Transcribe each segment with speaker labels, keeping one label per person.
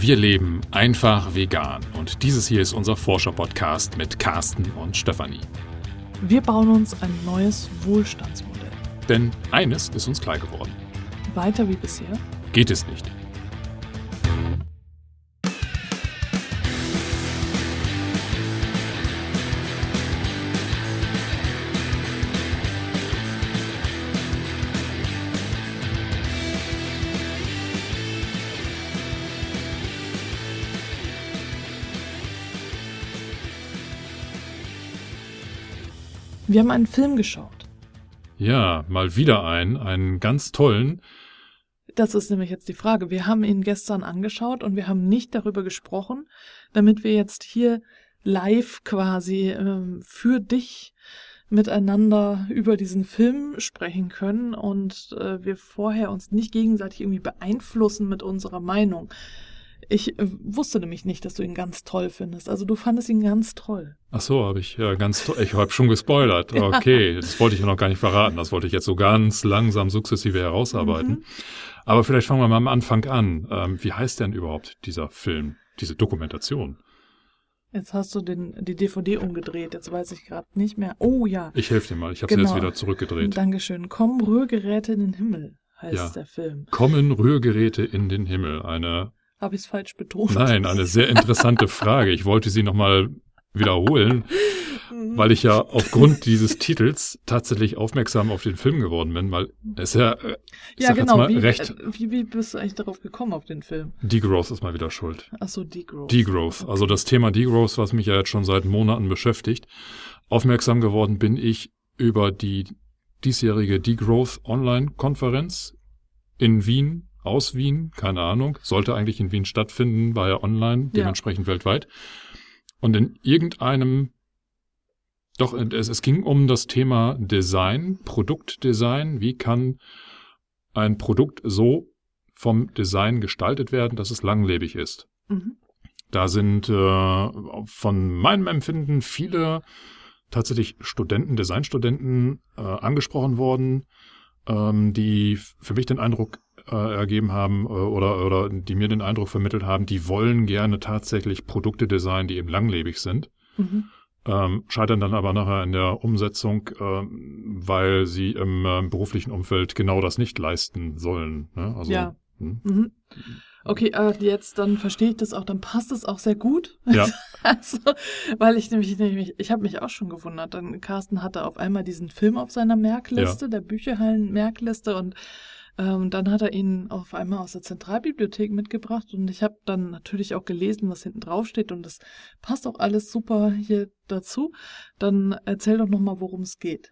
Speaker 1: Wir leben einfach vegan und dieses hier ist unser Forscher-Podcast mit Carsten und Stefanie.
Speaker 2: Wir bauen uns ein neues Wohlstandsmodell.
Speaker 1: Denn eines ist uns klar geworden.
Speaker 2: Weiter wie bisher
Speaker 1: Geht es nicht.
Speaker 2: Wir haben einen Film geschaut.
Speaker 1: Ja, mal wieder einen, einen ganz tollen.
Speaker 2: Das ist nämlich jetzt die Frage. Wir haben ihn gestern angeschaut und wir haben nicht darüber gesprochen, damit wir jetzt hier live quasi ähm, für dich miteinander über diesen Film sprechen können und äh, wir vorher uns nicht gegenseitig irgendwie beeinflussen mit unserer Meinung. Ich äh, wusste nämlich nicht, dass du ihn ganz toll findest. Also du fandest ihn ganz toll.
Speaker 1: Ach so, habe ich ja ganz toll. Ich habe schon gespoilert. Okay, das wollte ich ja noch gar nicht verraten. Das wollte ich jetzt so ganz langsam sukzessive herausarbeiten.
Speaker 2: Mhm.
Speaker 1: Aber vielleicht fangen wir mal am Anfang an. Ähm, wie heißt denn überhaupt dieser Film, diese Dokumentation?
Speaker 2: Jetzt hast du den, die DVD umgedreht. Jetzt weiß ich gerade nicht mehr. Oh ja.
Speaker 1: Ich helfe dir mal. Ich habe sie
Speaker 2: Genau.
Speaker 1: jetzt wieder zurückgedreht.
Speaker 2: Dankeschön. Komm, Rührgeräte in den Himmel heißt
Speaker 1: Ja.
Speaker 2: der Film.
Speaker 1: Kommen Rührgeräte in den Himmel? Eine
Speaker 2: Habe ich es falsch betont?
Speaker 1: Nein, eine sehr interessante Frage. Ich wollte sie nochmal wiederholen,
Speaker 2: Mhm.
Speaker 1: weil ich ja aufgrund dieses Titels tatsächlich aufmerksam auf den Film geworden bin, weil es ja, äh, ich
Speaker 2: ja,
Speaker 1: sag
Speaker 2: genau.
Speaker 1: jetzt mal,
Speaker 2: wie,
Speaker 1: recht,
Speaker 2: äh, wie, wie bist du eigentlich darauf gekommen auf den Film?
Speaker 1: Degrowth ist mal wieder schuld.
Speaker 2: Ach so, Degrowth.
Speaker 1: Degrowth, also das Thema Degrowth, was mich ja jetzt schon seit Monaten beschäftigt. Aufmerksam geworden bin ich über die diesjährige Degrowth Online-Konferenz in Wien, aus Wien, keine Ahnung, sollte eigentlich in Wien stattfinden, war ja online,
Speaker 2: Ja.
Speaker 1: dementsprechend weltweit. Und in irgendeinem, doch, es, es ging um das Thema Design, Produktdesign. Wie kann ein Produkt so vom Design gestaltet werden, dass es langlebig ist?
Speaker 2: Mhm.
Speaker 1: Da sind äh, von meinem Empfinden viele tatsächlich Studenten, Designstudenten äh, angesprochen worden, ähm, die für mich den Eindruck äh, ergeben haben äh, oder, oder die mir den Eindruck vermittelt haben, die wollen gerne tatsächlich Produkte designen, die eben langlebig sind.
Speaker 2: Mhm.
Speaker 1: Ähm, scheitern dann aber nachher in der Umsetzung, ähm, weil sie im äh, beruflichen Umfeld genau das nicht leisten sollen. Ne? Also,
Speaker 2: Ja.
Speaker 1: hm.
Speaker 2: Mhm. Okay, aber jetzt dann verstehe ich das auch, dann passt es auch sehr gut.
Speaker 1: Ja.
Speaker 2: Also, weil ich nämlich, nämlich ich habe mich auch schon gewundert. Dann Carsten hatte auf einmal diesen Film auf seiner Merkliste, der Bücherhallen-Merkliste und ähm, dann hat er ihn auf einmal aus der Zentralbibliothek mitgebracht und ich habe dann natürlich auch gelesen, was hinten drauf steht und das passt auch alles super hier dazu. Dann erzähl doch nochmal, worum es geht.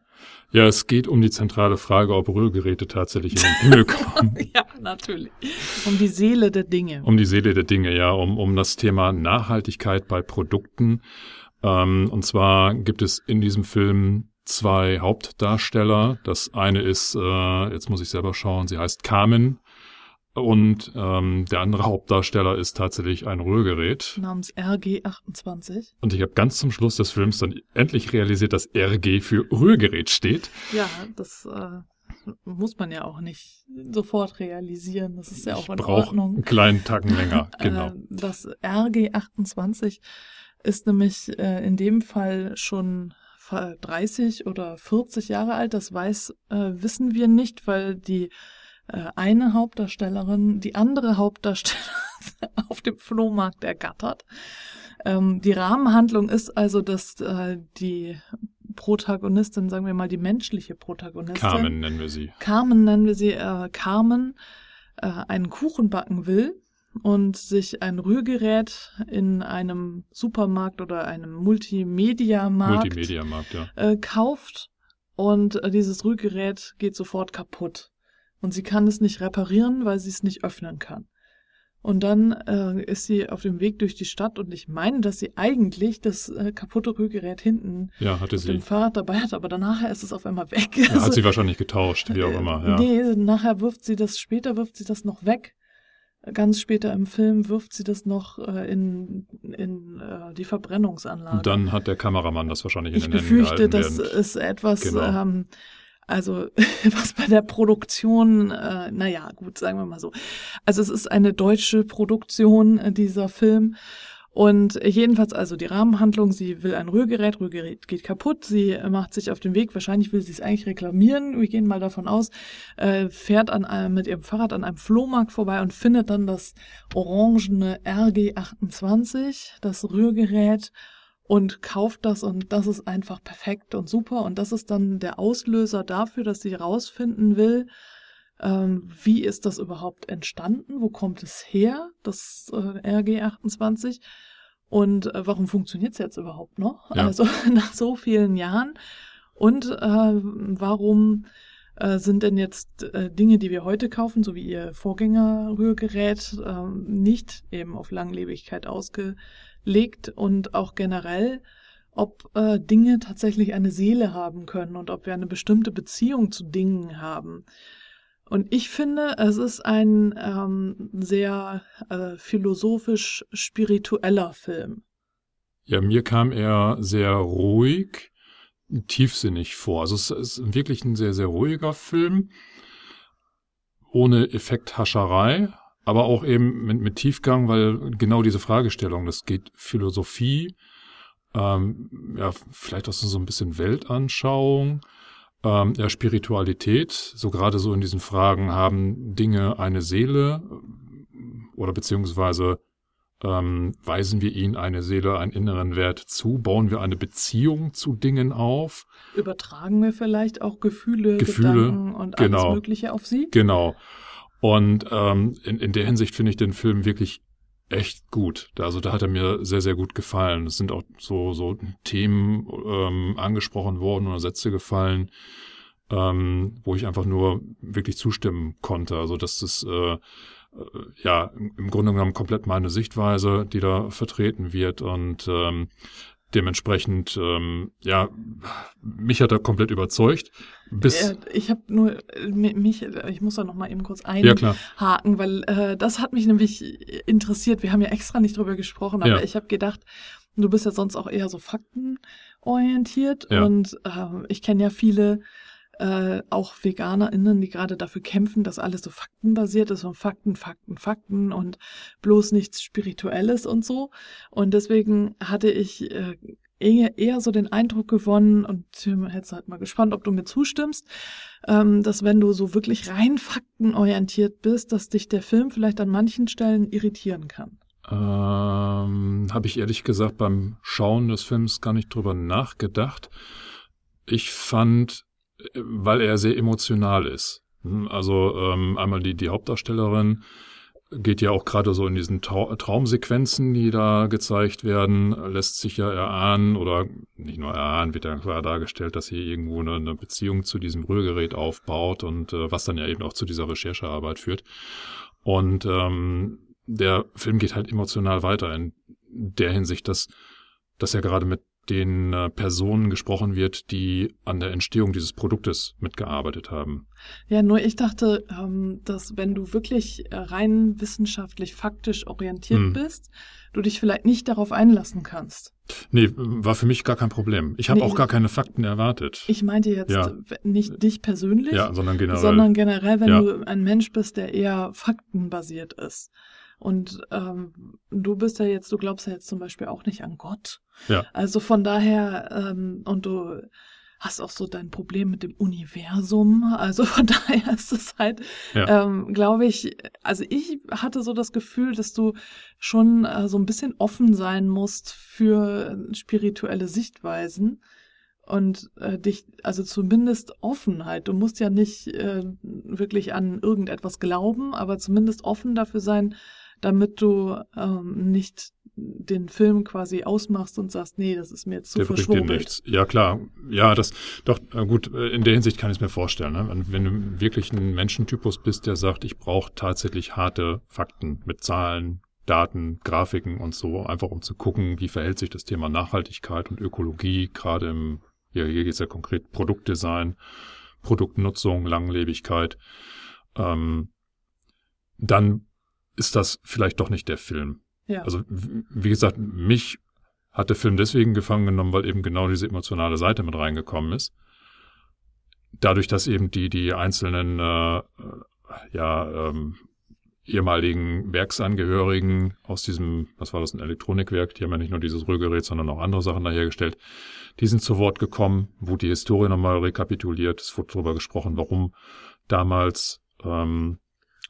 Speaker 1: Ja, es geht um die zentrale Frage, ob Rührgeräte tatsächlich in den Himmel kommen.
Speaker 2: Ja, natürlich. Um die Seele der Dinge.
Speaker 1: um die Seele der Dinge, ja, um, um das Thema Nachhaltigkeit bei Produkten. Ähm, und zwar gibt es in diesem Film zwei Hauptdarsteller. Das eine ist, äh, jetzt muss ich selber schauen, sie heißt Carmen. Und ähm, der andere Hauptdarsteller ist tatsächlich ein Rührgerät.
Speaker 2: namens RG28.
Speaker 1: Und ich habe ganz zum Schluss des Films dann endlich realisiert, dass RG für Rührgerät steht.
Speaker 2: Ja, das äh, muss man ja auch nicht sofort realisieren. Das ist ja auch
Speaker 1: ich
Speaker 2: in Ordnung.
Speaker 1: einen kleinen Tacken länger. Genau.
Speaker 2: Äh, das RG28 ist nämlich äh, in dem Fall schon 30 oder 40 Jahre alt. Das weiß, äh, wissen wir nicht, weil die äh, eine Hauptdarstellerin die andere Hauptdarstellerin auf dem Flohmarkt ergattert. Ähm, die Rahmenhandlung ist also, dass äh, die Protagonistin, sagen wir mal die menschliche Protagonistin,
Speaker 1: Carmen nennen wir sie.
Speaker 2: Carmen nennen wir sie, äh, Carmen, äh, einen Kuchen backen will und sich ein Rührgerät in einem Supermarkt oder einem Multimedia-Markt
Speaker 1: Multimedia-Markt, ja.
Speaker 2: äh, kauft und äh, dieses Rührgerät geht sofort kaputt. Und sie kann es nicht reparieren, weil sie es nicht öffnen kann. Und dann äh, ist sie auf dem Weg durch die Stadt und ich meine, dass sie eigentlich das äh, kaputte Rührgerät hinten
Speaker 1: Ja, hatte
Speaker 2: auf dem
Speaker 1: sie.
Speaker 2: Fahrrad dabei hat, aber danach ist es auf einmal weg.
Speaker 1: Ja,
Speaker 2: Also,
Speaker 1: hat sie wahrscheinlich getauscht, wie auch
Speaker 2: äh,
Speaker 1: immer. Ja.
Speaker 2: Nee, nachher wirft sie das, später wirft sie das noch weg. Ganz später im Film wirft sie das noch äh, in, in äh, die Verbrennungsanlage.
Speaker 1: Und dann hat der Kameramann das wahrscheinlich in
Speaker 2: ich
Speaker 1: den Händen
Speaker 2: befürchte,
Speaker 1: gehalten.
Speaker 2: das
Speaker 1: während-
Speaker 2: ist etwas
Speaker 1: Genau.
Speaker 2: ähm, Also was bei der Produktion, äh, naja, gut, sagen wir mal so. Also es ist eine deutsche Produktion, äh, dieser Film. Und jedenfalls also die Rahmenhandlung, sie will ein Rührgerät, Rührgerät geht kaputt, sie macht sich auf den Weg, wahrscheinlich will sie es eigentlich reklamieren, wir gehen mal davon aus, äh, fährt an einem, mit ihrem Fahrrad an einem Flohmarkt vorbei und findet dann das orangene RG28, das Rührgerät und kauft das. Und das ist einfach perfekt und super. Und das ist dann der Auslöser dafür, dass sie rausfinden will, ähm, wie ist das überhaupt entstanden, wo kommt es her, das äh, RG28 und äh, warum funktioniert es jetzt überhaupt noch, ja. also nach so vielen Jahren. Und äh, warum äh, sind denn jetzt äh, Dinge, die wir heute kaufen, so wie ihr Vorgängerrührgerät, äh, nicht eben auf Langlebigkeit ausge legt und auch generell, ob äh, Dinge tatsächlich eine Seele haben können und ob wir eine bestimmte Beziehung zu Dingen haben. Und ich finde, es ist ein ähm, sehr äh, philosophisch spiritueller Film.
Speaker 1: Ja, mir kam er sehr ruhig, tiefsinnig vor. Also es ist wirklich ein sehr, sehr ruhiger Film, ohne Effekthascherei, aber auch eben mit, mit Tiefgang, weil genau diese Fragestellung, das geht Philosophie, ähm, ja, vielleicht auch so ein bisschen Weltanschauung, ähm, ja, Spiritualität, so gerade so in diesen Fragen, haben Dinge eine Seele oder beziehungsweise ähm, weisen wir ihnen eine Seele, einen inneren Wert zu? Bauen wir eine Beziehung zu Dingen auf?
Speaker 2: Übertragen wir vielleicht auch Gefühle,
Speaker 1: Gefühle
Speaker 2: Gedanken und
Speaker 1: genau,
Speaker 2: alles Mögliche auf sie?
Speaker 1: Genau. Und ähm, in, in der Hinsicht finde ich den Film wirklich echt gut. Also da hat er mir sehr, sehr gut gefallen. Es sind auch so, so Themen ähm, angesprochen worden oder Sätze gefallen, ähm, wo ich einfach nur wirklich zustimmen konnte. Also dass das äh, äh ja im Grunde genommen komplett meine Sichtweise, die da vertreten wird und ähm, dementsprechend, ähm, ja, mich hat er komplett überzeugt. Bis
Speaker 2: ich habe nur mich, ich muss da noch mal eben kurz einhaken, ja, weil äh, das hat mich nämlich interessiert. Wir haben ja extra nicht drüber gesprochen, aber ja. ich habe gedacht, du bist ja sonst auch eher so faktenorientiert ja. und äh, ich kenne ja viele äh, auch VeganerInnen, die gerade dafür kämpfen, dass alles so faktenbasiert ist und Fakten, Fakten, Fakten und bloß nichts Spirituelles und so. Und deswegen hatte ich äh, eher, so den Eindruck gewonnen, und jetzt halt mal gespannt, ob du mir zustimmst, ähm, dass wenn du so wirklich rein faktenorientiert bist, dass dich der Film vielleicht an manchen Stellen irritieren kann.
Speaker 1: Ähm, Habe ich ehrlich gesagt beim Schauen des Films gar nicht drüber nachgedacht. Ich fand weil er sehr emotional ist. Hm, also ähm, einmal die, die Hauptdarstellerin geht ja auch gerade so in diesen Trau Traumsequenzen, die da gezeigt werden, lässt sich ja erahnen oder nicht nur erahnen, wird ja klar dargestellt, dass sie irgendwo eine, eine Beziehung zu diesem Rührgerät aufbaut und äh, was dann ja eben auch zu dieser Recherchearbeit führt. Und ähm, der Film geht halt emotional weiter in der Hinsicht, dass, dass er gerade mit den äh, Personen gesprochen wird, die an der Entstehung dieses Produktes mitgearbeitet haben.
Speaker 2: Ja, nur ich dachte, ähm, dass wenn du wirklich äh, rein wissenschaftlich, faktisch orientiert hm. bist, du dich vielleicht nicht darauf einlassen kannst.
Speaker 1: Nee, war für mich gar kein Problem. Ich habe nee, auch gar keine Fakten erwartet.
Speaker 2: Ich meinte jetzt ja. nicht dich persönlich,
Speaker 1: ja, sondern generell.
Speaker 2: Sondern generell, wenn ja. du ein Mensch bist, der eher faktenbasiert ist. Und ähm, du bist ja jetzt, du glaubst ja jetzt zum Beispiel auch nicht an Gott.
Speaker 1: Ja.
Speaker 2: Also von daher, ähm, und du hast auch so dein Problem mit dem Universum. Also von daher ist es halt, ja. ähm, glaube ich, also ich hatte so das Gefühl, dass du schon äh, so ein bisschen offen sein musst für spirituelle Sichtweisen und äh, dich, also zumindest offen halt. Du musst ja nicht äh, wirklich an irgendetwas glauben, aber zumindest offen dafür sein, damit du ähm, nicht den Film quasi ausmachst und sagst, nee, das ist mir jetzt zu der verschwurbelt.
Speaker 1: Ja, klar. Ja, das, doch, gut, äh, in der Hinsicht kann ich es mir vorstellen. Ne? Wenn du wirklich ein Menschentypus bist, der sagt, ich brauche tatsächlich harte Fakten mit Zahlen, Daten, Grafiken und so, einfach um zu gucken, wie verhält sich das Thema Nachhaltigkeit und Ökologie, gerade im, ja, hier geht es ja konkret Produktdesign, Produktnutzung, Langlebigkeit, ähm, dann ist das vielleicht doch nicht der Film.
Speaker 2: Ja.
Speaker 1: Also, wie gesagt, mich hat der Film deswegen gefangen genommen, weil eben genau diese emotionale Seite mit reingekommen ist. dadurch, dass eben die, die einzelnen äh, ja, ähm, ehemaligen Werksangehörigen aus diesem, was war das, ein Elektronikwerk, die haben ja nicht nur dieses Rührgerät, sondern auch andere Sachen dahergestellt, die sind zu Wort gekommen, wurde die Historie nochmal rekapituliert, es wurde darüber gesprochen, warum damals, ähm,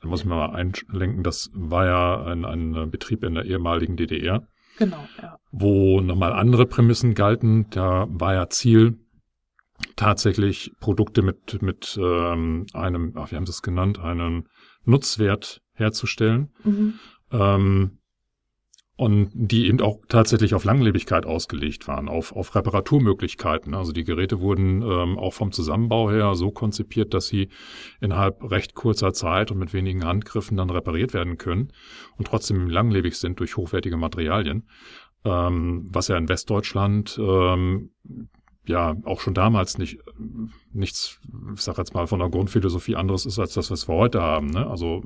Speaker 1: da muss ich mal einlenken, das war ja ein, ein Betrieb in der ehemaligen DDR.
Speaker 2: Genau, ja.
Speaker 1: Wo nochmal andere Prämissen galten. Da war ja Ziel, tatsächlich Produkte mit, mit ähm, einem, ach, wie haben Sie es genannt, einem Nutzwert herzustellen. Mhm. Ähm, und die eben auch tatsächlich auf Langlebigkeit ausgelegt waren, auf, auf Reparaturmöglichkeiten. Also die Geräte wurden ähm, auch vom Zusammenbau her so konzipiert, dass sie innerhalb recht kurzer Zeit und mit wenigen Handgriffen dann repariert werden können und trotzdem langlebig sind durch hochwertige Materialien. Ähm, was ja in Westdeutschland ähm, ja auch schon damals nicht nichts, ich sag jetzt mal, von der Grundphilosophie anderes ist als das, was wir heute haben. Ne? Also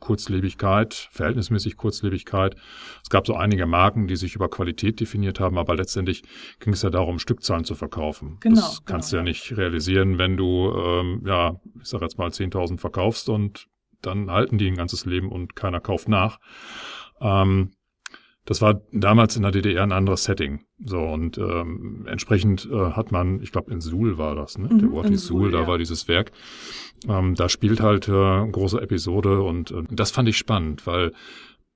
Speaker 1: Kurzlebigkeit, verhältnismäßig Kurzlebigkeit. Es gab so einige Marken, die sich über Qualität definiert haben, aber letztendlich ging es ja darum, Stückzahlen zu verkaufen.
Speaker 2: Genau,
Speaker 1: das kannst
Speaker 2: genau.
Speaker 1: du ja nicht realisieren, wenn du, ähm, ja, ich sag jetzt mal 10.000 verkaufst und dann halten die ein ganzes Leben und keiner kauft nach. Ähm, das war damals in der DDR ein anderes Setting. So, und ähm, entsprechend äh, hat man, ich glaube in Suhl war das, ne?
Speaker 2: Mhm,
Speaker 1: Der Ort
Speaker 2: in
Speaker 1: hieß Suhl, da
Speaker 2: ja.
Speaker 1: war dieses Werk. Ähm, da spielt halt äh, eine große Episode und äh, das fand ich spannend, weil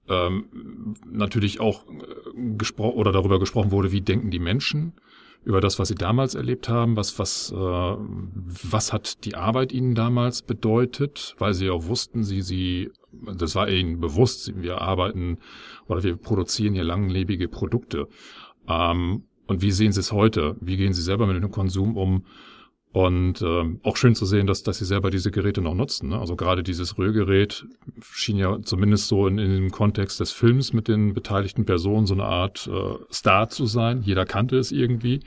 Speaker 1: ähm, natürlich auch äh, gesprochen oder darüber gesprochen wurde, wie denken die Menschen über das, was sie damals erlebt haben, was, was, äh, was hat die Arbeit ihnen damals bedeutet, weil sie auch wussten, sie, sie, das war ihnen bewusst, wir arbeiten oder wir produzieren hier langlebige Produkte. Ähm, und wie sehen sie es heute? Wie gehen sie selber mit dem Konsum um? Und ähm, auch schön zu sehen, dass, dass sie selber diese Geräte noch nutzen. Ne? Also gerade dieses Rührgerät schien ja zumindest so in, in dem Kontext des Films mit den beteiligten Personen so eine Art äh, Star zu sein. Jeder kannte es irgendwie.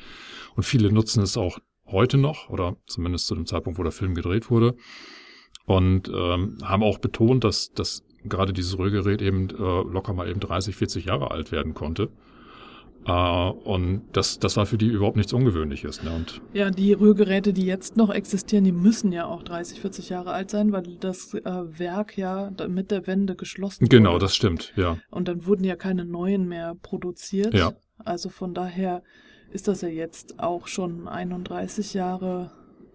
Speaker 1: Und viele nutzen es auch heute noch, oder zumindest zu dem Zeitpunkt, wo der Film gedreht wurde. Und ähm, haben auch betont, dass, dass gerade dieses Rührgerät eben äh, locker mal eben 30, 40 Jahre alt werden konnte. Äh, und das, das war für die überhaupt nichts Ungewöhnliches. Ne? Und
Speaker 2: Ja, die Rührgeräte, die jetzt noch existieren, die müssen ja auch 30, 40 Jahre alt sein, weil das äh, Werk ja mit der Wende geschlossen
Speaker 1: genau,
Speaker 2: wurde.
Speaker 1: das stimmt, ja.
Speaker 2: Und dann wurden ja keine neuen mehr produziert.
Speaker 1: Ja.
Speaker 2: Also von daher ist das ja jetzt auch schon 31 Jahre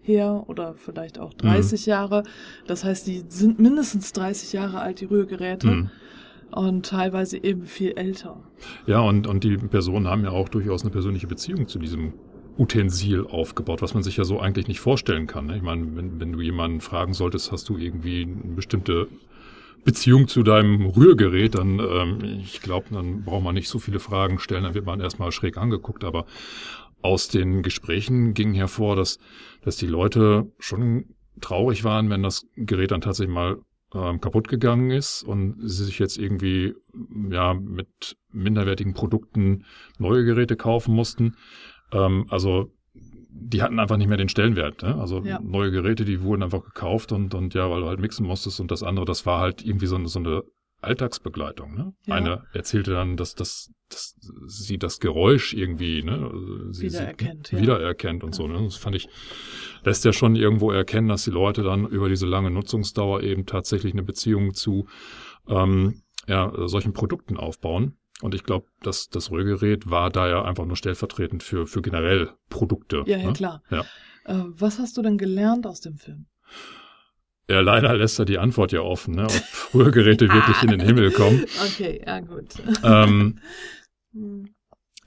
Speaker 2: her oder vielleicht auch 30
Speaker 1: Mhm.
Speaker 2: Jahre. Das heißt, die sind mindestens 30 Jahre alt, die Rührgeräte.
Speaker 1: Mhm.
Speaker 2: Und teilweise eben viel älter.
Speaker 1: Ja, und, und die Personen haben ja auch durchaus eine persönliche Beziehung zu diesem Utensil aufgebaut, was man sich ja so eigentlich nicht vorstellen kann. Ne? Ich meine, wenn, wenn du jemanden fragen solltest, hast du irgendwie eine bestimmte Beziehung zu deinem Rührgerät, dann, ähm, ich glaube, dann braucht man nicht so viele Fragen stellen, dann wird man erstmal schräg angeguckt. Aber aus den Gesprächen ging hervor, dass, dass die Leute schon traurig waren, wenn das Gerät dann tatsächlich mal ähm, kaputt gegangen ist und sie sich jetzt irgendwie ja mit minderwertigen Produkten neue Geräte kaufen mussten. Ähm, also die hatten einfach nicht mehr den Stellenwert. Ne? Also
Speaker 2: Ja.
Speaker 1: neue Geräte, die wurden einfach gekauft und, und ja, weil du halt mixen musstest und das andere, das war halt irgendwie so, eine- so eine Alltagsbegleitung. Ne?
Speaker 2: Ja.
Speaker 1: Eine erzählte dann, dass, dass, dass sie das Geräusch irgendwie ne, sie,
Speaker 2: Wiedererkennt,
Speaker 1: sie
Speaker 2: ja.
Speaker 1: wiedererkennt und so. Ne? Das fand ich, lässt ja schon irgendwo erkennen, dass die Leute dann über diese lange Nutzungsdauer eben tatsächlich eine Beziehung zu ähm, ja, solchen Produkten aufbauen. Und ich glaube, dass das Rührgerät war da ja einfach nur stellvertretend für, für generell Produkte.
Speaker 2: Ja, ja,
Speaker 1: ne?
Speaker 2: klar.
Speaker 1: Ja.
Speaker 2: Äh, was hast du denn gelernt aus dem Film?
Speaker 1: Ja, leider lässt er die Antwort ja offen, ne? ob Rührgeräte wirklich in den Himmel kommen.
Speaker 2: Okay, ja gut.
Speaker 1: Ähm,
Speaker 2: Hm.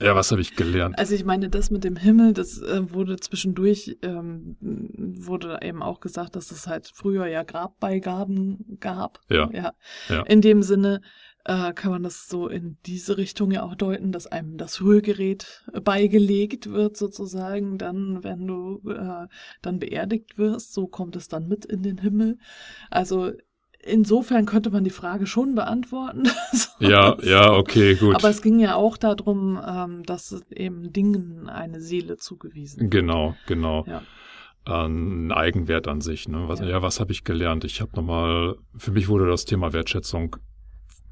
Speaker 1: ja, was habe ich gelernt?
Speaker 2: Also ich meine, das mit dem Himmel, das äh, wurde zwischendurch, ähm, wurde eben auch gesagt, dass es halt früher ja Grabbeigaben gab.
Speaker 1: Ja.
Speaker 2: ja.
Speaker 1: Ja.
Speaker 2: In dem Sinne äh, kann man das so in diese Richtung ja auch deuten, dass einem das Rührgerät beigelegt wird sozusagen, dann, wenn du äh, dann beerdigt wirst, so kommt es dann mit in den Himmel. Also insofern könnte man die Frage schon beantworten.
Speaker 1: Ja, ja, okay, gut.
Speaker 2: Aber es ging ja auch darum, ähm, dass eben Dingen eine Seele zugewiesen wird.
Speaker 1: Genau, genau.
Speaker 2: Ja.
Speaker 1: Ein Eigenwert an sich. Ne? Was, ja.
Speaker 2: Ja.
Speaker 1: was habe ich gelernt? Ich habe nochmal, für mich wurde das Thema Wertschätzung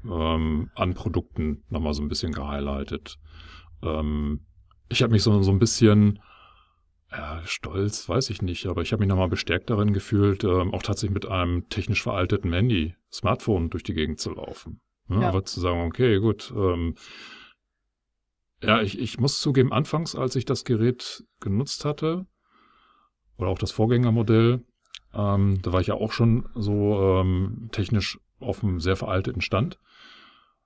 Speaker 1: ähm, an Produkten nochmal so ein bisschen gehighlightet. Ähm, ich habe mich so, so ein bisschen ja, stolz, weiß ich nicht, aber ich habe mich nochmal bestärkt darin gefühlt, ähm, auch tatsächlich mit einem technisch veralteten Handy, Smartphone durch die Gegend zu laufen. Ne? Ja. Aber zu sagen, okay, gut, ähm, ja, ich, ich muss zugeben, anfangs, als ich das Gerät genutzt hatte, oder auch das Vorgängermodell, ähm, da war ich ja auch schon so ähm, technisch auf einem sehr veralteten Stand.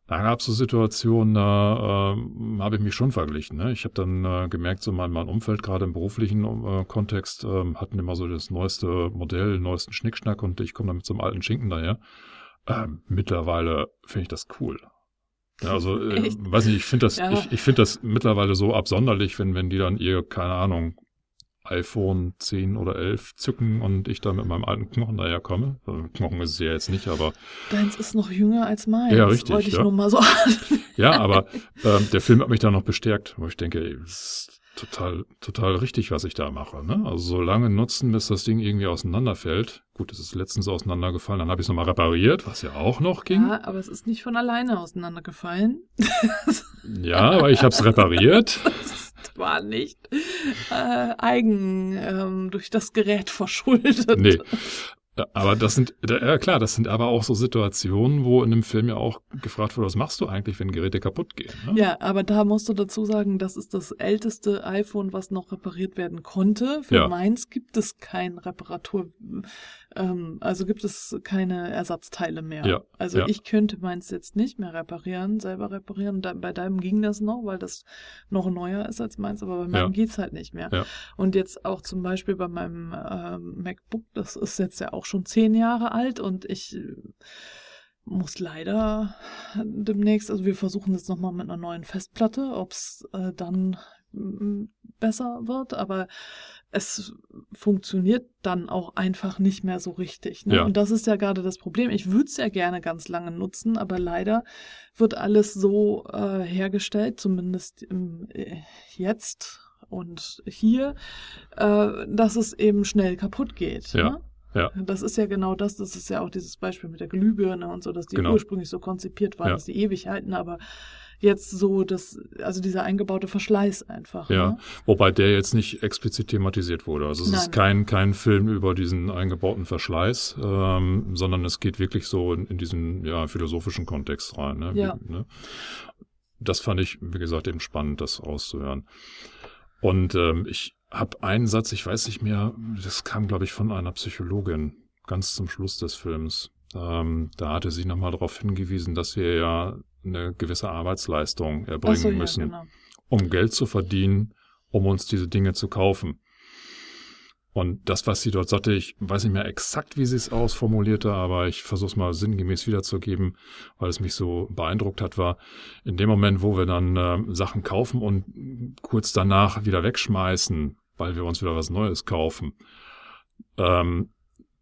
Speaker 1: Da gab es so Situationen, da äh, habe ich mich schon verglichen. Ne? Ich habe dann äh, gemerkt, so mein, mein Umfeld, gerade im beruflichen äh, Kontext, äh, hatten immer so das neueste Modell, den neuesten Schnickschnack und ich komme da mit so einem alten Schinken daher. Ähm, mittlerweile finde ich das cool. Ja, also, äh, weiß nicht, ich finde das, ja. ich, ich finde das mittlerweile so absonderlich, wenn, wenn die dann ihr, keine Ahnung, iPhone 10 oder 11 zücken und ich da mit meinem alten Knochen daher komme. Also Knochen ist es ja jetzt nicht, aber.
Speaker 2: Deins ist noch jünger als meins.
Speaker 1: Ja, richtig.
Speaker 2: Wollte ich
Speaker 1: ja.
Speaker 2: nur mal so
Speaker 1: Ja, aber äh, der Film hat mich da noch bestärkt, wo ich denke, ey, das total, total richtig, was ich da mache. Ne? Also so lange nutzen, bis das Ding irgendwie auseinanderfällt. Gut, es ist letztens auseinandergefallen, dann habe ich es nochmal repariert, was ja auch noch ging.
Speaker 2: Ja, aber es ist nicht von alleine auseinandergefallen.
Speaker 1: ja, aber ich habe es repariert.
Speaker 2: Das war nicht äh, eigen ähm, durch das Gerät verschuldet.
Speaker 1: Nee. Aber das sind, ja klar, das sind aber auch so Situationen, wo in dem Film ja auch gefragt wurde, was machst du eigentlich, wenn Geräte kaputt gehen?
Speaker 2: Ne? Ja, aber da musst du dazu sagen, das ist das älteste iPhone, was noch repariert werden konnte. Für ja. meins gibt es kein Reparatur, ähm, also gibt es keine Ersatzteile mehr. Ja. Also ja. ich könnte meins jetzt nicht mehr reparieren, selber reparieren. Da, bei deinem ging das noch, weil das noch neuer ist als meins, aber bei meinem ja. geht's halt nicht mehr. Ja. Und jetzt auch zum Beispiel bei meinem äh, MacBook, das ist jetzt ja auch schon zehn Jahre alt und ich äh, muss leider demnächst, also wir versuchen jetzt nochmal mit einer neuen Festplatte, ob es äh, dann besser wird, aber es funktioniert dann auch einfach nicht mehr so richtig. Ne? Ja. Und das ist ja gerade das Problem. Ich würde es ja gerne ganz lange nutzen, aber leider wird alles so äh, hergestellt, zumindest im, äh, jetzt und hier, äh, dass es eben schnell kaputt geht.
Speaker 1: Ja. Ne? Ja.
Speaker 2: Das ist ja genau das, das ist ja auch dieses Beispiel mit der Glühbirne und so, dass die genau. ursprünglich so konzipiert war, ja. dass sie ewig halten, aber jetzt so das, also dieser eingebaute Verschleiß einfach.
Speaker 1: Ja,
Speaker 2: ne?
Speaker 1: wobei der jetzt nicht explizit thematisiert wurde. Also es Nein. ist kein, kein Film über diesen eingebauten Verschleiß, ähm, sondern es geht wirklich so in, in diesen ja, philosophischen Kontext rein. Ne?
Speaker 2: Ja.
Speaker 1: Wie, ne? Das fand ich, wie gesagt, eben spannend, das auszuhören. Und ähm, ich habe einen Satz, ich weiß nicht mehr, das kam, glaube ich, von einer Psychologin, ganz zum Schluss des Films. Ähm, da hatte sie nochmal darauf hingewiesen, dass wir ja eine gewisse Arbeitsleistung erbringen so, ja, müssen, genau. um Geld zu verdienen, um uns diese Dinge zu kaufen. Und das, was sie dort sagte, ich weiß nicht mehr exakt, wie sie es ausformulierte, aber ich versuche es mal sinngemäß wiederzugeben, weil es mich so beeindruckt hat, war in dem Moment, wo wir dann äh, Sachen kaufen und kurz danach wieder wegschmeißen, weil wir uns wieder was Neues kaufen, ähm,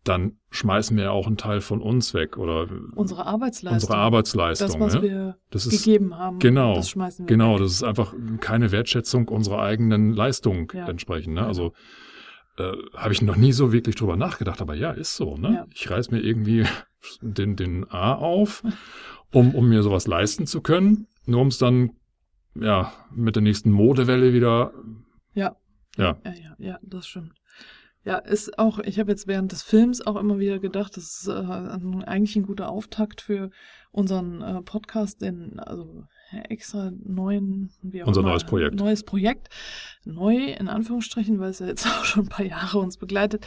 Speaker 1: dann schmeißen wir auch einen Teil von uns weg oder
Speaker 2: unsere Arbeitsleistung.
Speaker 1: Unsere Arbeitsleistung.
Speaker 2: Das, was
Speaker 1: ja?
Speaker 2: wir
Speaker 1: das
Speaker 2: ist, gegeben haben.
Speaker 1: Genau.
Speaker 2: Das schmeißen wir
Speaker 1: genau,
Speaker 2: weg.
Speaker 1: das ist einfach keine Wertschätzung unserer eigenen Leistung ja. entsprechend. Ne? Also äh, habe ich noch nie so wirklich drüber nachgedacht, aber ja, ist so. Ne? Ja. Ich reiß mir irgendwie den, den A auf, um, um mir sowas leisten zu können, nur um es dann ja mit der nächsten Modewelle wieder.
Speaker 2: Ja.
Speaker 1: Ja.
Speaker 2: Ja, ja, ja, das stimmt. Ja, ist auch, ich habe jetzt während des Films auch immer wieder gedacht, das ist äh, eigentlich ein guter Auftakt für unseren äh, Podcast, den, also extra neuen,
Speaker 1: wie auch Unser immer, neues Projekt.
Speaker 2: Neues Projekt. Neu, in Anführungsstrichen, weil es ja jetzt auch schon ein paar Jahre uns begleitet,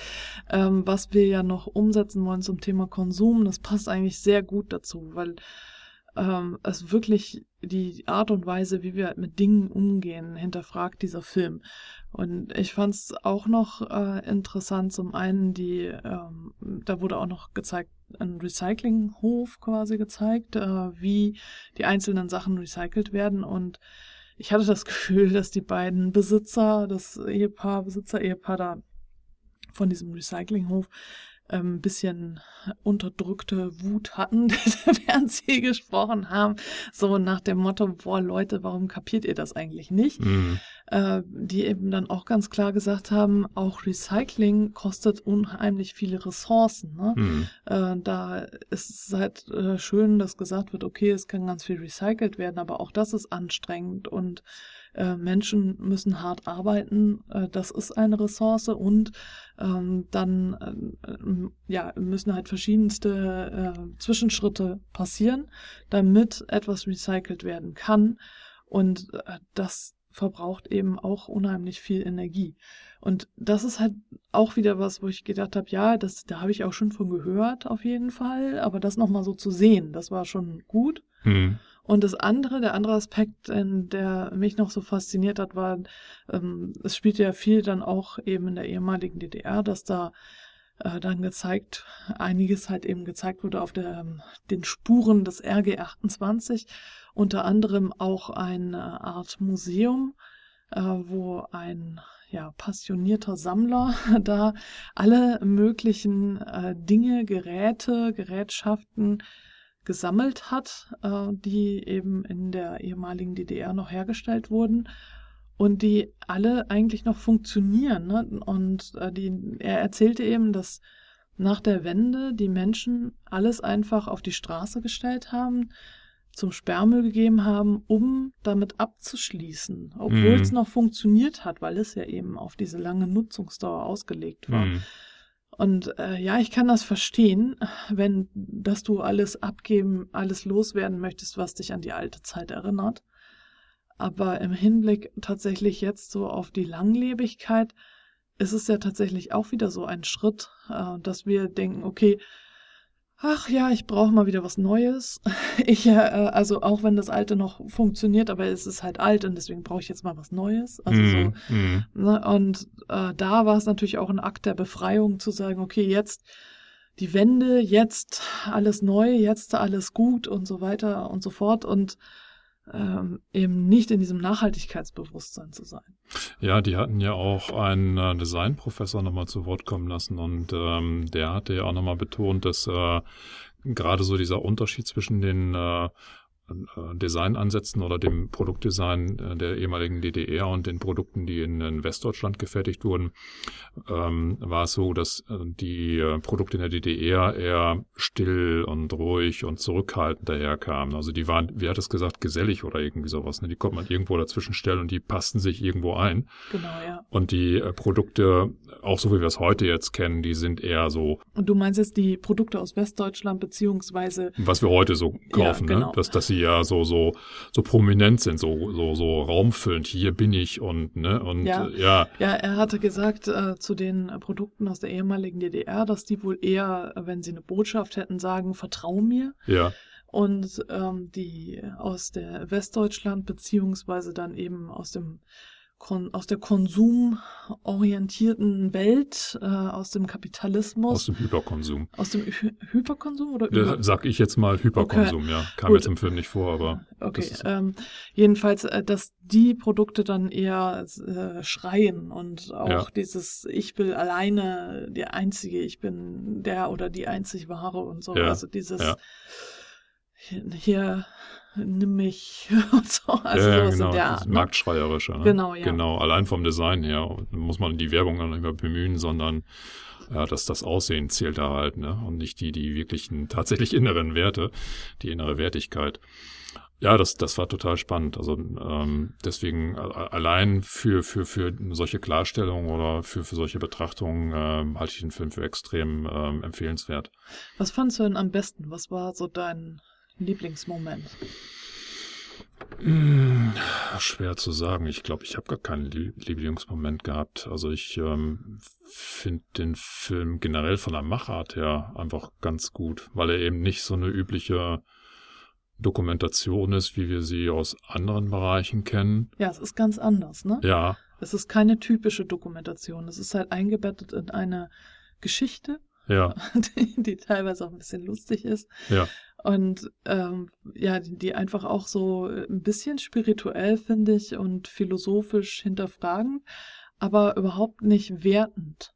Speaker 2: ähm, was wir ja noch umsetzen wollen zum Thema Konsum. Das passt eigentlich sehr gut dazu, weil ähm, es wirklich die Art und Weise, wie wir mit Dingen umgehen, hinterfragt dieser Film. Und ich fand es auch noch äh, interessant, zum einen die, ähm, da wurde auch noch gezeigt, ein Recyclinghof quasi gezeigt, äh, wie die einzelnen Sachen recycelt werden. Und ich hatte das Gefühl, dass die beiden Besitzer, das Ehepaar, Besitzer-Ehepaar da von diesem Recyclinghof, ein bisschen unterdrückte Wut hatten, während sie gesprochen haben. So nach dem Motto, boah Leute, warum kapiert ihr das eigentlich nicht? Mhm. Äh, die eben dann auch ganz klar gesagt haben, auch Recycling kostet unheimlich viele Ressourcen. Ne? Mhm. Äh, da ist es halt äh, schön, dass gesagt wird, okay, es kann ganz viel recycelt werden, aber auch das ist anstrengend und äh, Menschen müssen hart arbeiten, äh, das ist eine Ressource und ähm, dann äh, ja, müssen halt verschiedenste äh, Zwischenschritte passieren, damit etwas recycelt werden kann. Und äh, das verbraucht eben auch unheimlich viel Energie. Und das ist halt auch wieder was, wo ich gedacht habe, ja, das, da habe ich auch schon von gehört, auf jeden Fall. Aber das nochmal so zu sehen, das war schon gut. Hm. Und das andere, der andere Aspekt, der mich noch so fasziniert hat, war, ähm, es spielt ja viel dann auch eben in der ehemaligen DDR, dass da äh, dann gezeigt, einiges halt eben gezeigt wurde auf der, ähm, den Spuren des RG 28, unter anderem auch eine Art Museum, äh, wo ein ja, passionierter Sammler da alle möglichen äh, Dinge, Geräte, Gerätschaften gesammelt hat, äh, die eben in der ehemaligen DDR noch hergestellt wurden und die alle eigentlich noch funktionieren. Ne? Und äh, die, er erzählte eben, dass nach der Wende die Menschen alles einfach auf die Straße gestellt haben, zum Sperrmüll gegeben haben, um damit abzuschließen, obwohl mhm. es noch funktioniert hat, weil es ja eben auf diese lange Nutzungsdauer ausgelegt war. Mhm. Und äh, ja, ich kann das verstehen, wenn, dass du alles abgeben, alles loswerden möchtest, was dich an die alte Zeit erinnert. Aber im Hinblick tatsächlich jetzt so auf die Langlebigkeit ist es ja tatsächlich auch wieder so ein Schritt, äh, dass wir denken, okay, ach ja, ich brauche mal wieder was Neues. Ich, äh, also auch wenn das Alte noch funktioniert, aber es ist halt alt und deswegen brauche ich jetzt mal was Neues. Also mm, so. Mm. Ne? Und äh, da war es natürlich auch ein Akt der Befreiung zu sagen, okay, jetzt die Wende, jetzt alles neu, jetzt alles gut und so weiter und so fort. Und ähm, eben nicht in diesem Nachhaltigkeitsbewusstsein zu sein.
Speaker 1: Ja, die hatten ja auch einen äh, Designprofessor nochmal zu Wort kommen lassen und ähm, der hatte ja auch nochmal betont, dass äh, gerade so dieser Unterschied zwischen den äh, Designansätzen oder dem Produktdesign äh, der ehemaligen DDR und den Produkten, die in Westdeutschland gefertigt wurden, ähm, war es so, dass äh, die Produkte in der DDR eher still und ruhig und zurückhaltend daherkamen. Also die waren, wie hat es gesagt, gesellig oder irgendwie sowas. Ne? Die konnte man irgendwo dazwischen stellen und die passten sich irgendwo ein.
Speaker 2: Genau, ja.
Speaker 1: Und die Produkte, auch so wie wir es heute jetzt kennen, die sind eher so.
Speaker 2: Und du meinst jetzt die Produkte aus Westdeutschland beziehungsweise
Speaker 1: was wir heute so kaufen, ja, genau. ne? dass, dass sie die ja so, so, so prominent sind, so, so, so raumfüllend. Hier bin ich und, ne, und,
Speaker 2: ja.
Speaker 1: Äh, ja.
Speaker 2: Ja, er hatte gesagt, äh, zu den Produkten aus der ehemaligen DDR, dass die wohl eher, wenn sie eine Botschaft hätten, sagen, vertrau mir.
Speaker 1: Ja.
Speaker 2: Und ähm, die aus der Westdeutschland, beziehungsweise dann eben aus dem aus der konsumorientierten Welt, äh, aus dem Kapitalismus.
Speaker 1: Aus dem Hyperkonsum.
Speaker 2: Aus dem Hy Hyperkonsum oder
Speaker 1: Über Sag ich jetzt mal Hyperkonsum, okay. ja. Kam Gut. jetzt im Film nicht vor, aber.
Speaker 2: Okay, ähm, jedenfalls, äh, dass die Produkte dann eher äh, schreien und auch ja. dieses Ich will alleine der Einzige, ich bin der oder die einzig Wahre und so. Ja. Also dieses ja. hier nimm mich und so. Also
Speaker 1: ja, genau, in der Art. Ne? Marktschreierische. Ne?
Speaker 2: Genau, ja.
Speaker 1: Genau, allein vom Design her muss man die Werbung dann nicht mehr bemühen, sondern ja, dass das Aussehen zählt da halt, ne? Und nicht die, die wirklichen, tatsächlich inneren Werte, die innere Wertigkeit. Ja, das, das war total spannend. Also ähm, deswegen allein für, für, für solche Klarstellungen oder für, für solche Betrachtungen ähm, halte ich den Film für extrem ähm, empfehlenswert.
Speaker 2: Was fandst du denn am besten? Was war so dein Lieblingsmoment?
Speaker 1: Hm, schwer zu sagen. Ich glaube, ich habe gar keinen Lieblingsmoment gehabt. Also ich ähm, finde den Film generell von der Machart her einfach ganz gut, weil er eben nicht so eine übliche Dokumentation ist, wie wir sie aus anderen Bereichen kennen.
Speaker 2: Ja, es ist ganz anders, ne?
Speaker 1: Ja.
Speaker 2: Es ist keine typische Dokumentation. Es ist halt eingebettet in eine Geschichte,
Speaker 1: ja.
Speaker 2: die, die teilweise auch ein bisschen lustig ist.
Speaker 1: Ja.
Speaker 2: Und ähm, ja, die, die einfach auch so ein bisschen spirituell, finde ich, und philosophisch hinterfragen, aber überhaupt nicht wertend.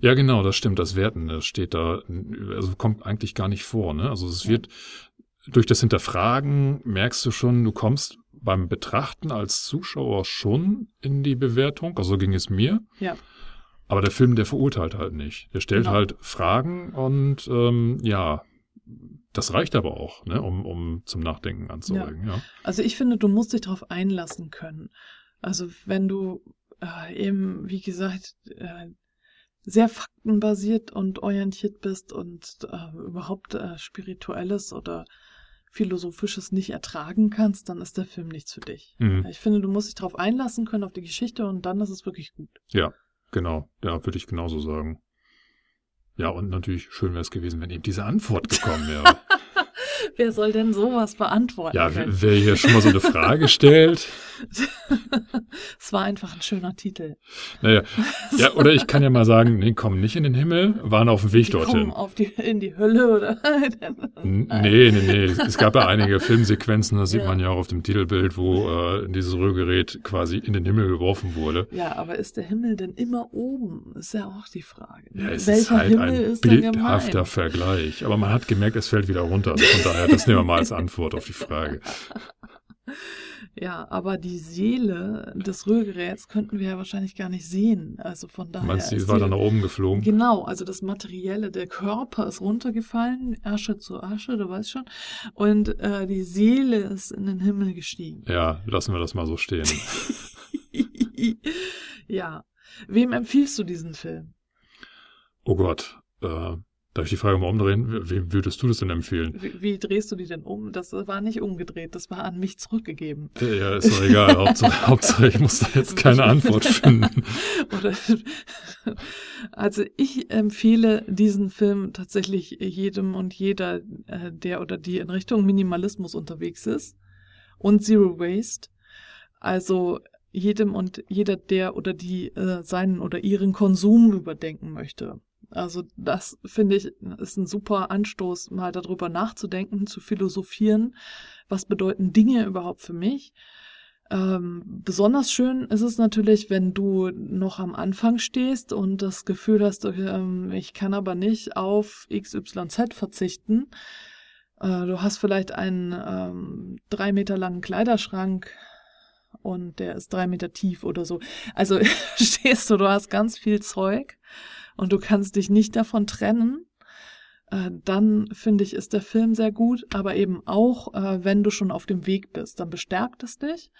Speaker 1: Ja, genau, das stimmt. Das Werten, das steht da, also kommt eigentlich gar nicht vor. Ne? Also es wird durch das Hinterfragen merkst du schon, du kommst beim Betrachten als Zuschauer schon in die Bewertung. Also so ging es mir.
Speaker 2: Ja.
Speaker 1: Aber der Film, der verurteilt halt nicht. Der stellt
Speaker 2: Genau.
Speaker 1: halt Fragen und ähm, ja, das reicht aber auch, ne, um, um zum Nachdenken anzuregen. Ja.
Speaker 2: Also ich finde, du musst dich darauf einlassen können. Also wenn du äh, eben, wie gesagt, äh, sehr faktenbasiert und orientiert bist und äh, überhaupt äh, spirituelles oder philosophisches nicht ertragen kannst, dann ist der Film nichts für dich.
Speaker 1: Mhm.
Speaker 2: Ich finde, du musst dich darauf einlassen können auf die Geschichte und dann ist es wirklich gut.
Speaker 1: ja, genau. Ja, würde ich genauso sagen. Ja, und natürlich schön wäre es gewesen, wenn eben diese Antwort gekommen wäre.
Speaker 2: Wer soll denn sowas beantworten
Speaker 1: ja,
Speaker 2: können?
Speaker 1: wer hier schon mal so eine Frage stellt.
Speaker 2: es war einfach ein schöner Titel.
Speaker 1: Naja, ja, oder ich kann ja mal sagen, nee, komm nicht in den Himmel, waren auf dem Weg
Speaker 2: Die
Speaker 1: dorthin.
Speaker 2: kommen auf die, in die Hölle oder?
Speaker 1: Nee, nee, nee. Es gab ja einige Filmsequenzen, das sieht
Speaker 2: Ja.
Speaker 1: man ja auch auf dem Titelbild, wo äh, dieses Rührgerät quasi in den Himmel geworfen wurde.
Speaker 2: Ja, aber ist der Himmel denn immer oben? Ist ja auch die Frage.
Speaker 1: Ja, es
Speaker 2: Welcher
Speaker 1: ist halt
Speaker 2: Himmel
Speaker 1: ein
Speaker 2: ist
Speaker 1: bildhafter? Vergleich. Aber man hat gemerkt, es fällt wieder runter. Also daher, das nehmen wir mal als Antwort auf die Frage.
Speaker 2: Ja, aber die Seele des Rührgeräts könnten wir ja wahrscheinlich gar nicht sehen. Also von daher.
Speaker 1: Meinst du,
Speaker 2: ist
Speaker 1: sie war
Speaker 2: die-
Speaker 1: dann nach oben geflogen?
Speaker 2: Genau, also das Materielle, der Körper ist runtergefallen, Asche zu Asche, du weißt schon. Und äh, die Seele ist in den Himmel gestiegen.
Speaker 1: Ja, lassen wir das mal so stehen.
Speaker 2: ja. Wem empfiehlst du diesen Film?
Speaker 1: Oh Gott, äh, darf ich die Frage mal umdrehen? Wem würdest du das denn empfehlen?
Speaker 2: Wie, wie drehst du die denn um? Das war nicht umgedreht, das war an mich zurückgegeben.
Speaker 1: Ja, ist doch egal. Hauptsache, Hauptsache, ich muss da jetzt keine Antwort finden.
Speaker 2: Oder, also ich empfehle diesen Film tatsächlich jedem und jeder, äh, der oder die in Richtung Minimalismus unterwegs ist und Zero Waste. Also jedem und jeder, der oder die äh, seinen oder ihren Konsum überdenken möchte. Also das finde ich ist ein super Anstoß, mal darüber nachzudenken, zu philosophieren. Was bedeuten Dinge überhaupt für mich? Ähm, besonders schön ist es natürlich, wenn du noch am Anfang stehst und das Gefühl hast, ähm, ich kann aber nicht auf XYZ verzichten. Äh, du hast vielleicht einen ähm, drei Meter langen Kleiderschrank und der ist drei Meter tief oder so. Also stehst du, du hast ganz viel Zeug und du kannst dich nicht davon trennen. Äh, dann finde ich, ist der Film sehr gut, aber eben auch, äh, wenn du schon auf dem Weg bist, dann bestärkt es dich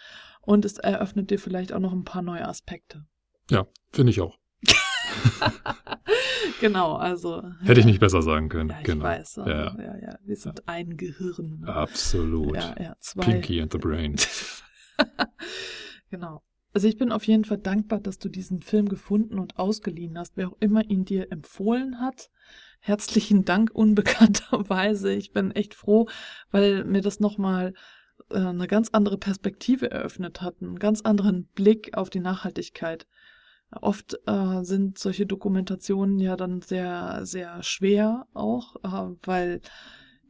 Speaker 2: und es eröffnet dir vielleicht auch noch ein paar neue Aspekte.
Speaker 1: Ja, finde ich auch.
Speaker 2: genau, also.
Speaker 1: Hätte ich nicht besser sagen können.
Speaker 2: Ja, ich
Speaker 1: genau.
Speaker 2: weiß. Also,
Speaker 1: Ja.
Speaker 2: ja. ja, Wir sind ein Gehirn.
Speaker 1: Absolut.
Speaker 2: Ja, ja, zwei.
Speaker 1: Pinky and the Brain.
Speaker 2: genau. Also ich bin auf jeden Fall dankbar, dass du diesen Film gefunden und ausgeliehen hast, wer auch immer ihn dir empfohlen hat. Herzlichen Dank unbekannterweise. Ich bin echt froh, weil mir das nochmal äh, eine ganz andere Perspektive eröffnet hat, einen ganz anderen Blick auf die Nachhaltigkeit. Oft äh, sind solche Dokumentationen ja dann sehr, sehr schwer auch, äh, weil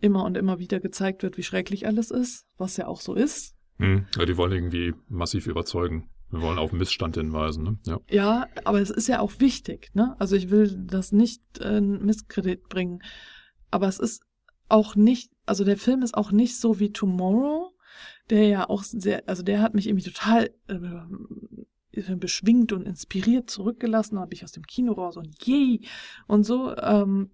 Speaker 2: immer und immer wieder gezeigt wird, wie schrecklich alles ist, was ja auch so ist.
Speaker 1: Hm, ja, die wollen irgendwie massiv überzeugen. Wir wollen auf Missstand hinweisen. Ne? Ja.
Speaker 2: Ja, aber es ist ja auch wichtig, ne? Also ich will das nicht äh, Misskredit bringen, aber es ist auch nicht, also der Film ist auch nicht so wie Tomorrow, der ja auch sehr, also der hat mich irgendwie total äh, beschwingt und inspiriert zurückgelassen, habe ich aus dem Kino raus und yay und so. Ähm,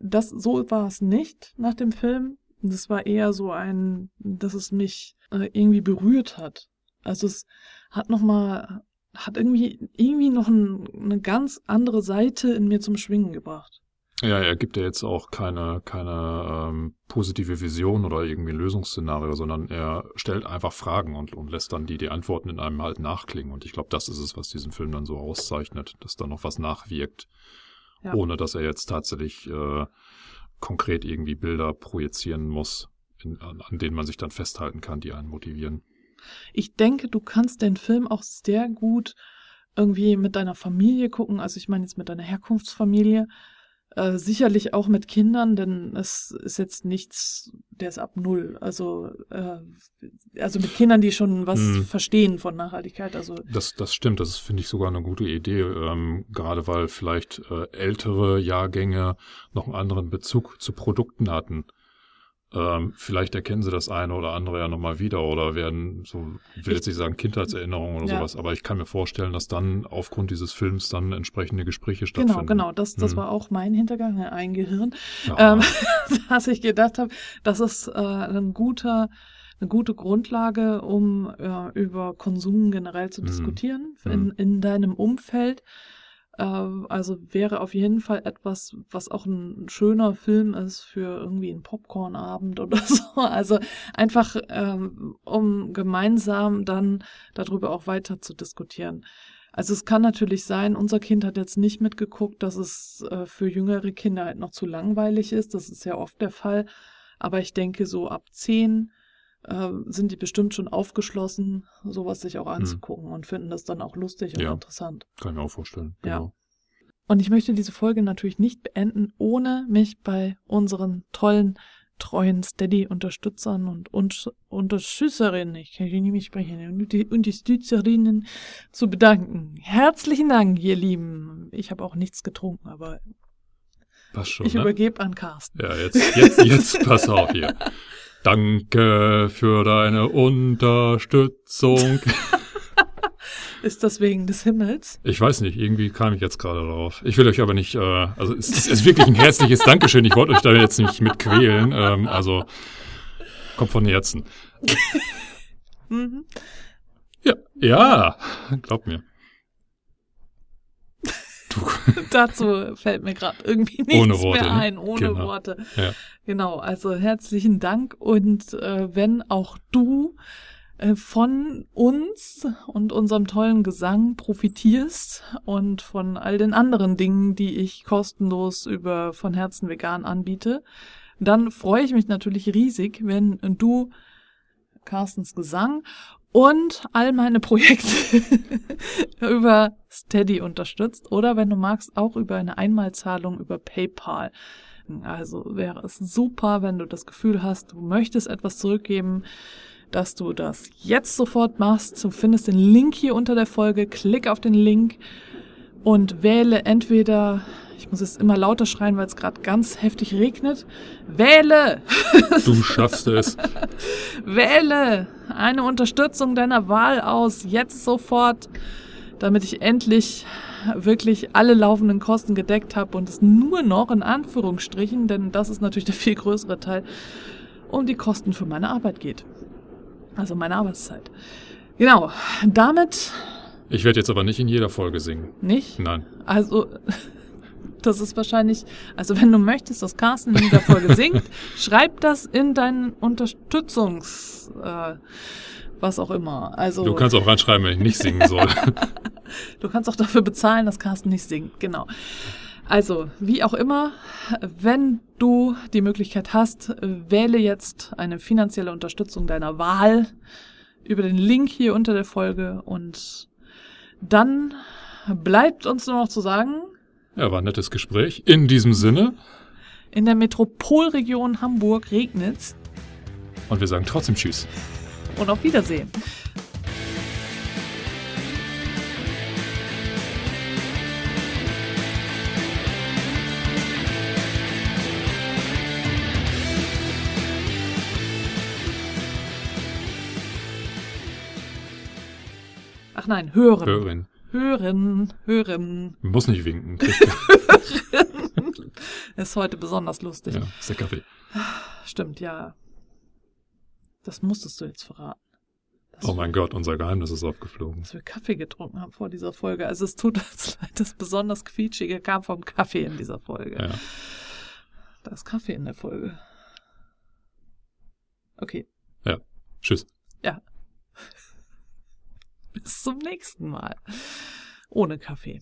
Speaker 2: das so war es nicht nach dem Film. Das war eher so ein, dass es mich äh, irgendwie berührt hat. Also es hat noch mal hat irgendwie irgendwie noch ein, eine ganz andere Seite in mir zum Schwingen gebracht.
Speaker 1: ja, er gibt ja jetzt auch keine, keine ähm, positive Vision oder irgendwie ein Lösungsszenario, sondern er stellt einfach Fragen und, und lässt dann die, die Antworten in einem halt nachklingen. Und ich glaube, das ist es, was diesen Film dann so auszeichnet, dass da noch was nachwirkt,
Speaker 2: Ja.
Speaker 1: ohne dass er jetzt tatsächlich äh, konkret irgendwie Bilder projizieren muss, in, an, an denen man sich dann festhalten kann, die einen motivieren.
Speaker 2: Ich denke, du kannst den Film auch sehr gut irgendwie mit deiner Familie gucken. Also ich meine jetzt mit deiner Herkunftsfamilie. Äh, sicherlich auch mit Kindern, denn es ist jetzt nichts, der ist ab null. Also, äh, also mit Kindern, die schon was
Speaker 1: Hm.
Speaker 2: verstehen von Nachhaltigkeit. Also
Speaker 1: Das, das stimmt, das finde ich, sogar eine gute Idee, ähm, gerade weil vielleicht äh, ältere Jahrgänge noch einen anderen Bezug zu Produkten hatten. Ähm, vielleicht erkennen sie das eine oder andere ja nochmal wieder oder werden, so, ich will jetzt nicht sagen Kindheitserinnerungen oder
Speaker 2: Ja.
Speaker 1: sowas, aber ich kann mir vorstellen, dass dann aufgrund dieses Films dann entsprechende Gespräche stattfinden.
Speaker 2: genau, genau, das, das
Speaker 1: Hm.
Speaker 2: war auch mein Hintergang, ein Gehirn.
Speaker 1: Ja,
Speaker 2: ähm, dass ich gedacht habe, das ist äh, ein guter, eine gute Grundlage, um äh, über Konsum generell zu
Speaker 1: Mhm.
Speaker 2: diskutieren in, in deinem Umfeld. Äh, also wäre auf jeden Fall etwas, was auch ein schöner Film ist für irgendwie einen Popcornabend oder so. Also einfach, ähm, um gemeinsam dann darüber auch weiter zu diskutieren. Also es kann natürlich sein, unser Kind hat jetzt nicht mitgeguckt, dass es äh, für jüngere Kinder halt noch zu langweilig ist. Das ist ja oft der Fall. Aber ich denke, so ab zehn äh, sind die bestimmt schon aufgeschlossen, sowas sich auch anzugucken und finden das dann auch lustig und
Speaker 1: Ja.
Speaker 2: interessant.
Speaker 1: kann ich mir auch vorstellen.
Speaker 2: Ja.
Speaker 1: Genau.
Speaker 2: Und ich möchte diese Folge natürlich nicht beenden, ohne mich bei unseren tollen, treuen Steady-Unterstützern und, und Unterstützerinnen, ich kann nicht mehr sprechen, Unterstützerinnen zu bedanken. Herzlichen Dank, ihr Lieben. Ich habe auch nichts getrunken, aber
Speaker 1: Passt schon,
Speaker 2: ich
Speaker 1: ne?
Speaker 2: übergebe an Carsten.
Speaker 1: Ja, jetzt, jetzt, jetzt pass auf hier. Danke für deine Unterstützung.
Speaker 2: Ist das wegen des Himmels?
Speaker 1: Ich weiß nicht, irgendwie kam ich jetzt gerade darauf. Ich will euch aber nicht, äh, also es, es ist wirklich ein herzliches Dankeschön. Ich wollte euch da jetzt nicht mit quälen. Ähm, also kommt von Herzen.
Speaker 2: Mhm.
Speaker 1: Ja, ja, glaub mir. Du,
Speaker 2: Dazu fällt mir gerade irgendwie nichts
Speaker 1: Ohne Worte,
Speaker 2: mehr
Speaker 1: ne?
Speaker 2: ein, ohne
Speaker 1: Genau.
Speaker 2: Worte.
Speaker 1: Ja.
Speaker 2: Genau, also herzlichen Dank und äh, wenn auch du äh, von uns und unserem tollen Gesang profitierst und von all den anderen Dingen, die ich kostenlos über von Herzen vegan anbiete, dann freue ich mich natürlich riesig, wenn du Carstens Gesang und all meine Projekte über Steady unterstützt oder wenn du magst auch über eine Einmalzahlung über PayPal. Also wäre es super, wenn du das Gefühl hast, du möchtest etwas zurückgeben, dass du das jetzt sofort machst. Du findest den Link hier unter der Folge, klick auf den Link und wähle entweder, ich muss es immer lauter schreien, weil es gerade ganz heftig regnet, wähle
Speaker 1: du schaffst es.
Speaker 2: Wähle eine Unterstützung deiner Wahl aus, jetzt sofort, damit ich endlich wirklich alle laufenden Kosten gedeckt habe und es nur noch in Anführungsstrichen, denn das ist natürlich der viel größere Teil, um die Kosten für meine Arbeit geht. Also meine Arbeitszeit. Genau, damit
Speaker 1: Ich werde jetzt aber nicht in jeder Folge singen.
Speaker 2: nicht.
Speaker 1: Nein.
Speaker 2: Also, das ist wahrscheinlich, also wenn du möchtest, dass Carsten in dieser Folge singt, schreib das in deinen Unterstützungs, äh, was auch immer. Also,
Speaker 1: Du kannst auch reinschreiben, wenn ich nicht singen soll.
Speaker 2: du kannst auch dafür bezahlen, dass Carsten nicht singt, genau. Also, wie auch immer, wenn du die Möglichkeit hast, wähle jetzt eine finanzielle Unterstützung deiner Wahl über den Link hier unter der Folge und dann bleibt uns nur noch zu sagen,
Speaker 1: Ja, war ein nettes Gespräch. In diesem Sinne.
Speaker 2: In der Metropolregion Hamburg regnet's
Speaker 1: Und wir sagen trotzdem Tschüss.
Speaker 2: und auf Wiedersehen. Ach nein, hören.
Speaker 1: Hörerin.
Speaker 2: Hören, hören.
Speaker 1: Muss nicht winken.
Speaker 2: Ist heute besonders lustig.
Speaker 1: ja, ist der Kaffee.
Speaker 2: Stimmt, ja. Das musstest du jetzt verraten.
Speaker 1: Oh mein Gott, unser Geheimnis ist aufgeflogen.
Speaker 2: dass wir Kaffee getrunken haben vor dieser Folge. Also es tut uns leid, das besonders quietschige kam vom Kaffee in dieser Folge.
Speaker 1: Ja.
Speaker 2: Da ist Kaffee in der Folge. Okay,
Speaker 1: Tschüss.
Speaker 2: Bis zum nächsten Mal. Ohne Kaffee.